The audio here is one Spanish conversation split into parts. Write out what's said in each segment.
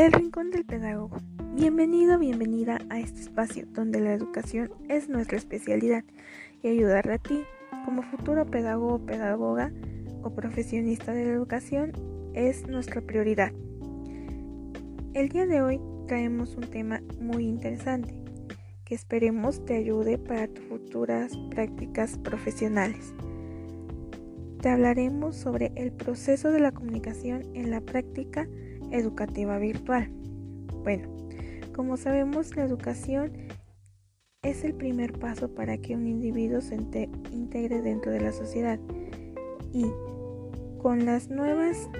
El Rincón del Pedagogo. Bienvenido, bienvenida a este espacio donde la educación es nuestra especialidad y ayudarle a ti como futuro pedagogo, pedagoga o profesionista de la educación es nuestra prioridad. El día de hoy traemos un tema muy interesante que esperemos te ayude para tus futuras prácticas profesionales. Te hablaremos sobre el proceso de la comunicación en la práctica educativa virtual. Bueno, como sabemos, la educación es el primer paso para que un individuo se integre dentro de la sociedad y con las nuevas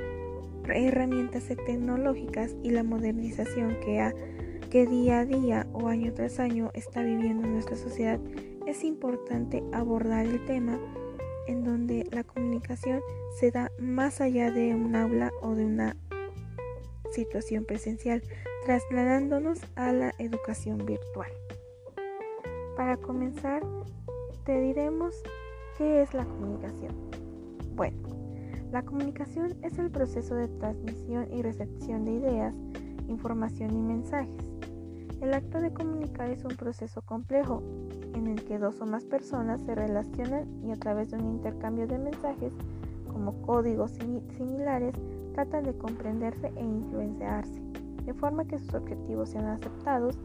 herramientas tecnológicas y la modernización que, día a día o año tras año está viviendo nuestra sociedad, es importante abordar el tema en donde la comunicación se da más allá de un aula o de una situación presencial, trasladándonos a la educación virtual. Para comenzar, te diremos qué es la comunicación. Bueno, la comunicación es el proceso de transmisión y recepción de ideas, información y mensajes. El acto de comunicar es un proceso complejo en el que dos o más personas se relacionan y a través de un intercambio de mensajes como códigos similares tratan de comprenderse e influenciarse, de forma que sus objetivos sean aceptados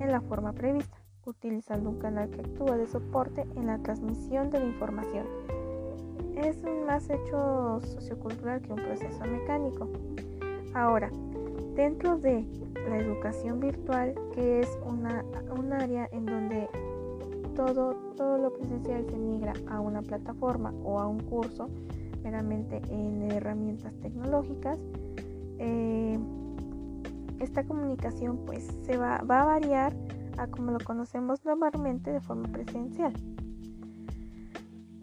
en la forma prevista, utilizando un canal que actúa de soporte en la transmisión de la información. Es un más hecho sociocultural que un proceso mecánico. Ahora, dentro de la educación virtual, que es una, un área en donde todo, todo lo presencial se migra a una plataforma o a un curso, meramente en herramientas tecnológicas. Eh, esta comunicación pues se va, a variar a como lo conocemos normalmente de forma presencial.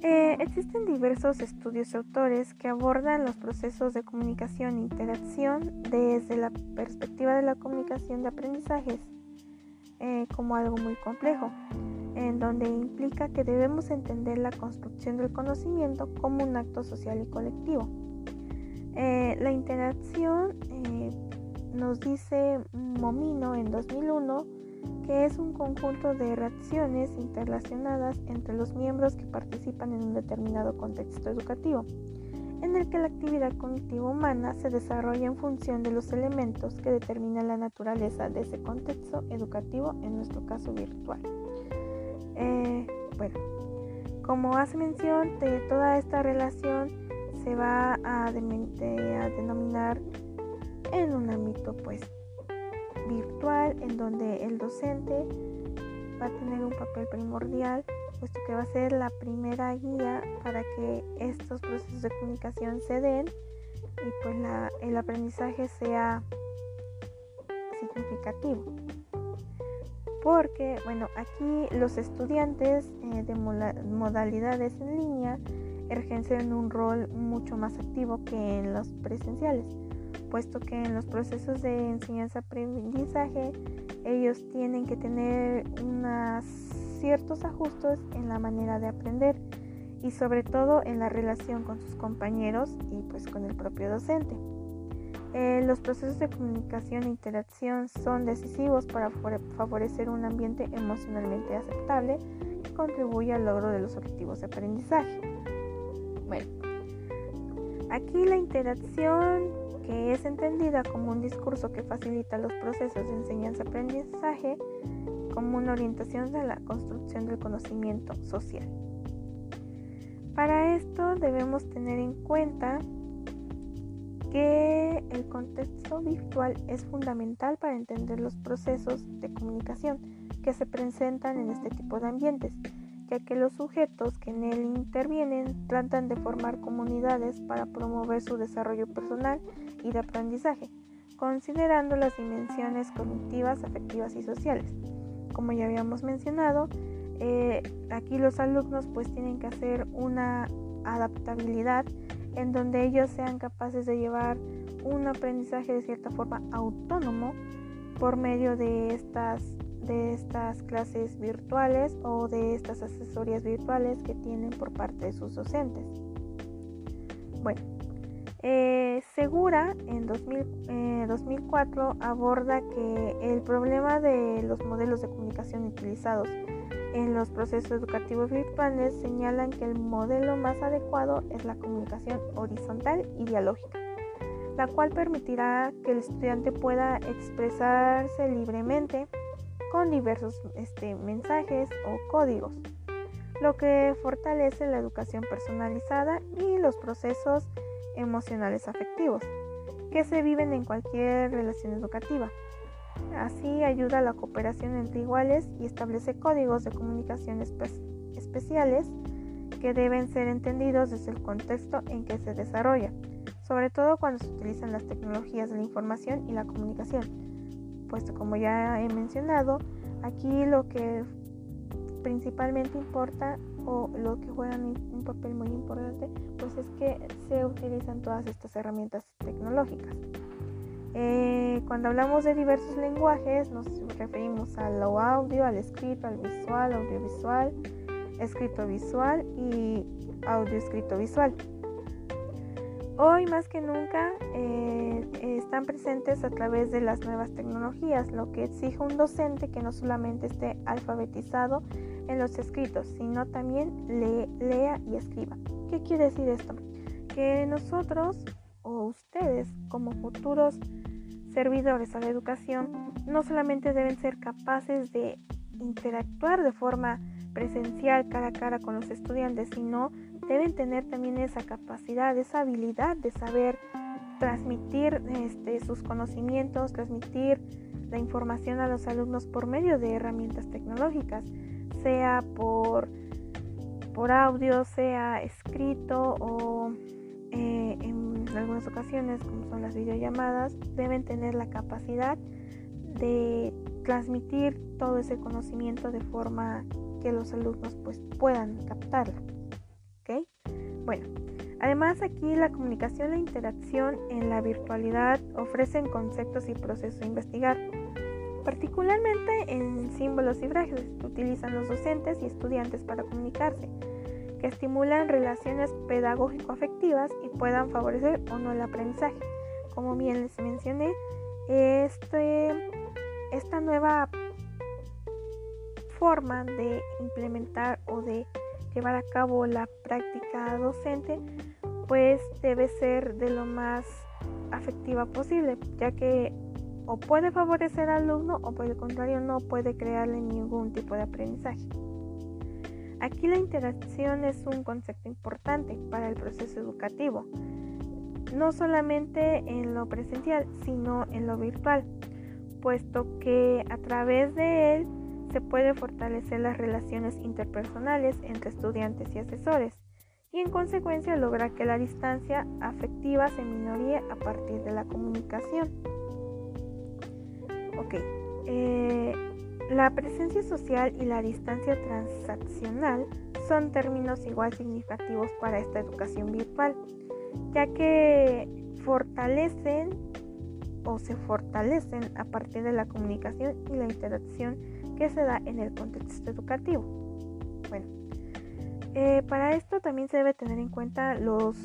Eh, existen diversos estudios y autores que abordan los procesos de comunicación e interacción desde la perspectiva de la comunicación de aprendizajes eh, como algo muy complejo en donde implica que debemos entender la construcción del conocimiento como un acto social y colectivo. Eh, la interacción eh, nos dice Momino en 2001 que es un conjunto de reacciones interrelacionadas entre los miembros que participan en un determinado contexto educativo, en el que la actividad cognitiva humana se desarrolla en función de los elementos que determinan la naturaleza de ese contexto educativo, en nuestro caso virtual. Eh, bueno, como hace mención toda esta relación se va a, denominar en un ámbito pues virtual en donde el docente va a tener un papel primordial puesto que va a ser la primera guía para que estos procesos de comunicación se den y pues el aprendizaje sea significativo porque, bueno, aquí los estudiantes eh, de modalidades en línea ejercen un rol mucho más activo que en los presenciales, puesto que en los procesos de enseñanza-aprendizaje ellos tienen que tener ciertos ajustes en la manera de aprender y sobre todo en la relación con sus compañeros y pues con el propio docente. Eh, los procesos de comunicación e interacción son decisivos para favorecer un ambiente emocionalmente aceptable que contribuye al logro de los objetivos de aprendizaje. Bueno, aquí la interacción, que es entendida como un discurso que facilita los procesos de enseñanza-aprendizaje, como una orientación de la construcción del conocimiento social. Para esto debemos tener en cuenta que el contexto virtual es fundamental para entender los procesos de comunicación que se presentan en este tipo de ambientes, ya que los sujetos que en él intervienen tratan de formar comunidades para promover su desarrollo personal y de aprendizaje, considerando las dimensiones cognitivas, afectivas y sociales. Como ya habíamos mencionado, eh, aquí los alumnos pues tienen que hacer una adaptabilidad en donde ellos sean capaces de llevar un aprendizaje de cierta forma autónomo por medio de estas, de estas clases virtuales o de estas asesorías virtuales que tienen por parte de sus docentes. Bueno, Eh, Segura en 2004 eh, aborda que el problema de los modelos de comunicación utilizados en los procesos educativos virtuales señalan que el modelo más adecuado es la comunicación horizontal y dialógica, la cual permitirá que el estudiante pueda expresarse libremente con diversos este, mensajes o códigos, lo que fortalece la educación personalizada y los procesos emocionales afectivos que se viven en cualquier relación educativa. Así ayuda a la cooperación entre iguales y establece códigos de comunicación especiales que deben ser entendidos desde el contexto en que se desarrolla, sobre todo cuando se utilizan las tecnologías de la información y la comunicación. Puesto como ya he mencionado, aquí lo que principalmente importa o lo que juegan un papel muy importante, pues es que se utilizan todas estas herramientas tecnológicas. Eh, cuando hablamos de diversos lenguajes, nos referimos al audio, al escrito, al visual, audiovisual, escrito visual y audio escrito visual. Hoy más que nunca eh, están presentes a través de las nuevas tecnologías, lo que exige un docente que no solamente esté alfabetizado en los escritos, sino también lea y escriba. ¿Qué quiere decir esto? Que nosotros o ustedes como futuros servidores a la educación no solamente deben ser capaces de interactuar de forma presencial cara a cara con los estudiantes, sino deben tener también esa capacidad, esa habilidad de saber transmitir este, sus conocimientos, transmitir la información a los alumnos por medio de herramientas tecnológicas, sea por, por audio, sea escrito o eh, en algunas ocasiones, como son las videollamadas, deben tener la capacidad de transmitir todo ese conocimiento de forma que los alumnos pues, puedan captarla. Bueno, además aquí la comunicación e interacción en la virtualidad ofrecen conceptos y procesos a investigar, particularmente en símbolos y frases que utilizan los docentes y estudiantes para comunicarse que estimulan relaciones pedagógico-afectivas y puedan favorecer o no el aprendizaje. Como bien les mencioné, este, esta nueva forma de implementar o de llevar a cabo la práctica docente, pues debe ser de lo más afectiva posible, ya que o puede favorecer al alumno o por el contrario no puede crearle ningún tipo de aprendizaje. Aquí la interacción es un concepto importante para el proceso educativo, no solamente en lo presencial, sino en lo virtual, puesto que a través de él se puede fortalecer las relaciones interpersonales entre estudiantes y asesores y en consecuencia lograr que la distancia afectiva se minoríe a partir de la comunicación. Ok, eh, la presencia social y la distancia transaccional son términos igual significativos para esta educación virtual, ya que fortalecen o se fortalecen a partir de la comunicación y la interacción que se da en el contexto educativo. Bueno, eh, para esto también se debe tener en cuenta los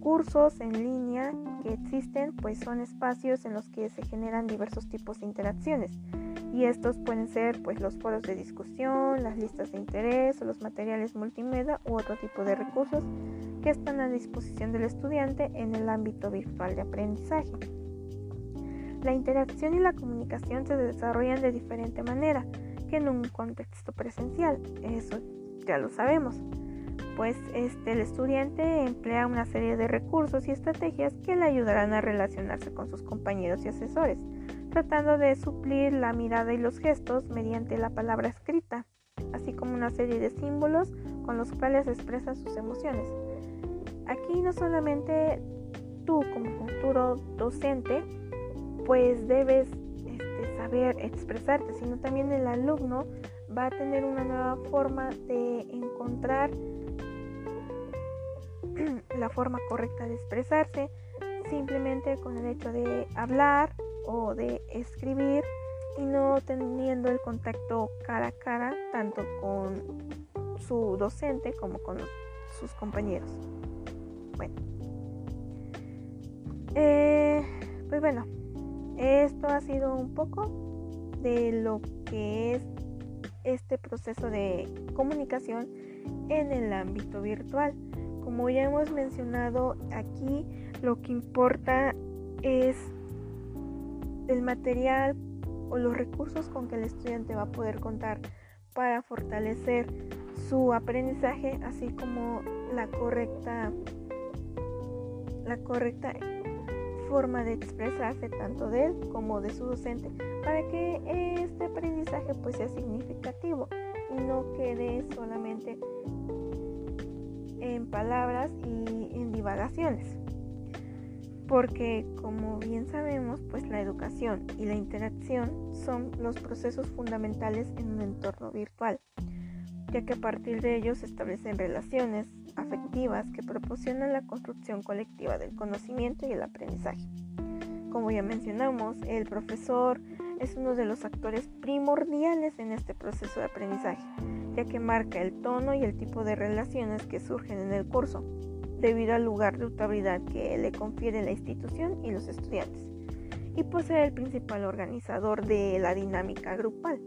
cursos en línea que existen, pues son espacios en los que se generan diversos tipos de interacciones y estos pueden ser pues los foros de discusión, las listas de interés o los materiales multimedia u otro tipo de recursos que están a disposición del estudiante en el ámbito virtual de aprendizaje. La interacción y la comunicación se desarrollan de diferente manera que en un contexto presencial, eso ya lo sabemos. Pues este, el estudiante emplea una serie de recursos y estrategias que le ayudarán a relacionarse con sus compañeros y asesores tratando de suplir la mirada y los gestos mediante la palabra escrita, así como una serie de símbolos con los cuales expresa sus emociones. Aquí no solamente tú como futuro docente, pues debes este, saber expresarte, sino también el alumno va a tener una nueva forma de encontrar la forma correcta de expresarse, simplemente con el hecho de hablar o de escribir y no teniendo el contacto cara a cara tanto con su docente como con sus compañeros. Bueno, Eh, pues bueno, esto ha sido un poco de lo que es este proceso de comunicación en el ámbito virtual. Como ya hemos mencionado aquí, lo que importa es el material o los recursos con que el estudiante va a poder contar para fortalecer su aprendizaje, así como la correcta la correcta forma de expresarse tanto de él como de su docente para que este aprendizaje pues sea significativo y no quede solamente en palabras y en divagaciones. Porque como bien sabemos, pues la educación y la interacción son los procesos fundamentales en un entorno virtual, ya que a partir de ellos se establecen relaciones afectivas que proporcionan la construcción colectiva del conocimiento y el aprendizaje. Como ya mencionamos, el profesor es uno de los actores primordiales en este proceso de aprendizaje, ya que marca el tono y el tipo de relaciones que surgen en el curso, debido al lugar de autoridad que le confiere la institución y los estudiantes, y posee el principal organizador de la dinámica grupal.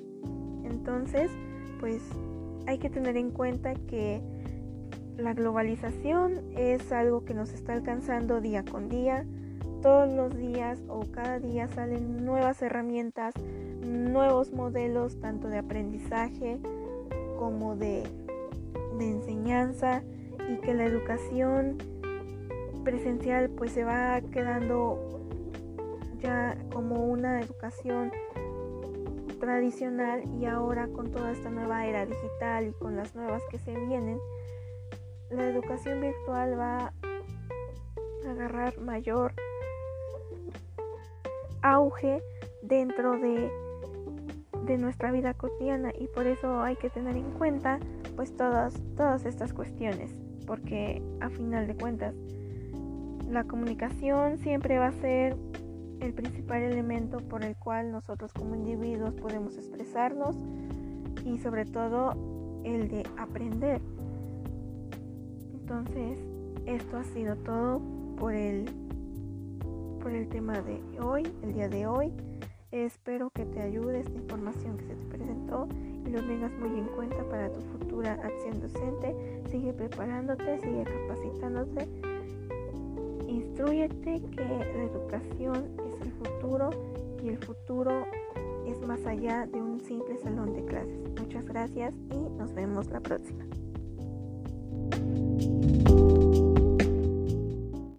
Entonces, pues hay que tener en cuenta que la globalización es algo que nos está alcanzando día con día, todos los días o cada día salen nuevas herramientas, nuevos modelos tanto de aprendizaje como de, enseñanza y que la educación presencial pues se va quedando ya como una educación tradicional y ahora con toda esta nueva era digital y con las nuevas que se vienen, la educación virtual va a agarrar mayor auge dentro de, de nuestra vida cotidiana y por eso hay que tener en cuenta pues todas, todas estas cuestiones porque a final de cuentas la comunicación siempre va a ser el principal elemento por el cual nosotros como individuos podemos expresarnos y sobre todo el de aprender. Entonces, esto ha sido todo por el por el tema de hoy, el día de hoy. Espero que te ayude esta información que se te presentó y lo tengas muy en cuenta para tu futura acción docente. Sigue preparándote, sigue capacitándote. Instruyete que la educación es el futuro y el futuro es más allá de un simple salón de clases. Muchas gracias y nos vemos la próxima.